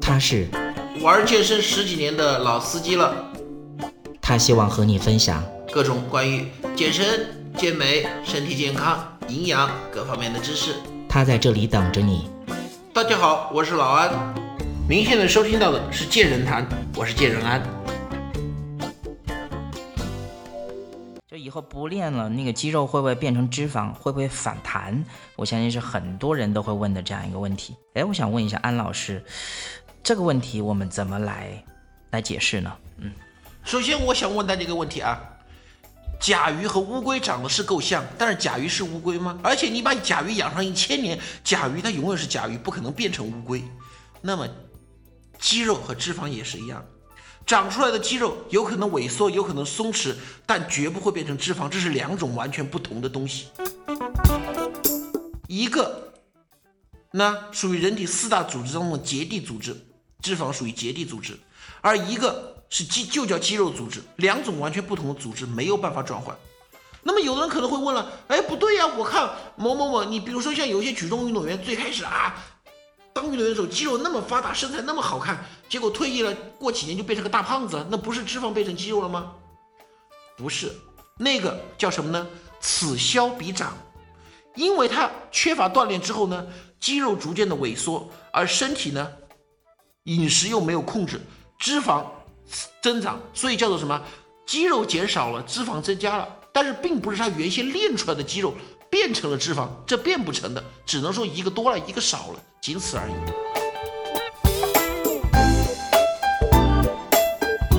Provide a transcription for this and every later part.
他是玩健身十几年的老司机了，他希望和你分享各种关于健身、健美、身体健康、营养各方面的知识。他在这里等着你。大家好，我是老安，您现在收听到的是健人谈，我是健人安。以后不练了，那个肌肉会不会变成脂肪？会不会反弹？我相信是很多人都会问的这样一个问题。哎，我想问一下安老师，这个问题我们怎么来来解释呢？嗯，首先我想问大家一个问题啊，甲鱼和乌龟长得是够像，但是甲鱼是乌龟吗？而且你把甲鱼养上一千年，甲鱼它永远是甲鱼，不可能变成乌龟。那么肌肉和脂肪也是一样。长出来的肌肉有可能萎缩，有可能松弛，但绝不会变成脂肪，这是两种完全不同的东西。一个，那属于人体四大组织当中的结缔组织，脂肪属于结缔组织，而一个是肌，就叫肌肉组织，两种完全不同的组织没有办法转换。那么有的人可能会问了，哎，不对呀，我看某某某，你比如说像有些举重运动员，最开始啊。当运动员的时候，肌肉那么发达，身材那么好看，结果退役了，过几年就变成个大胖子，那不是脂肪变成肌肉了吗？不是，那个叫什么呢？此消彼长，因为他缺乏锻炼之后呢，肌肉逐渐的萎缩，而身体呢，饮食又没有控制，脂肪增长，所以叫做什么？肌肉减少了，脂肪增加了，但是并不是他原先练出来的肌肉。变成了脂肪，这变不成的，只能说一个多了，一个少了，仅此而已。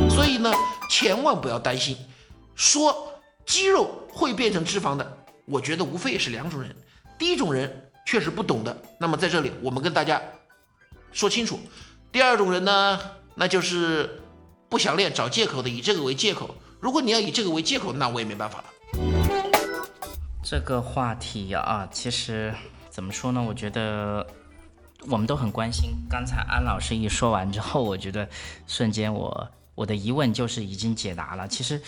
所以呢，千万不要担心，说肌肉会变成脂肪的，我觉得无非也是两种人。第一种人确实不懂的，那么在这里我们跟大家说清楚。第二种人呢，那就是不想练找借口的，以这个为借口。如果你要以这个为借口，那我也没办法了。这个话题啊，其实怎么说呢？我觉得我们都很关心。刚才安老师一说完之后，我觉得瞬间我我的疑问就是已经解答了。其实，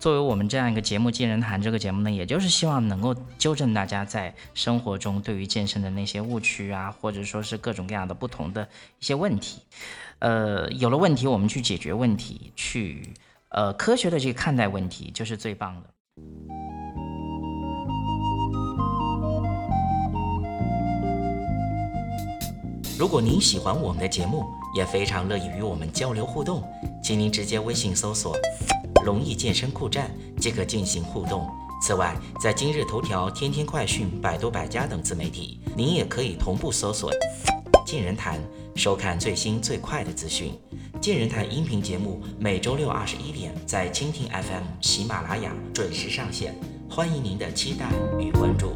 作为我们这样一个节目《健人谈》这个节目呢，也就是希望能够纠正大家在生活中对于健身的那些误区啊，或者说是各种各样的不同的一些问题。呃，有了问题，我们去解决问题，去呃科学的去看待问题，就是最棒的。如果您喜欢我们的节目，也非常乐意与我们交流互动，请您直接微信搜索“龙易健身酷站”即可进行互动。此外，在今日头条、天天快讯、百度百家等自媒体，您也可以同步搜索“健人谈”，收看最新最快的资讯。健人谈音频节目每周六二十一点在蜻蜓 FM、喜马拉雅准时上线，欢迎您的期待与关注。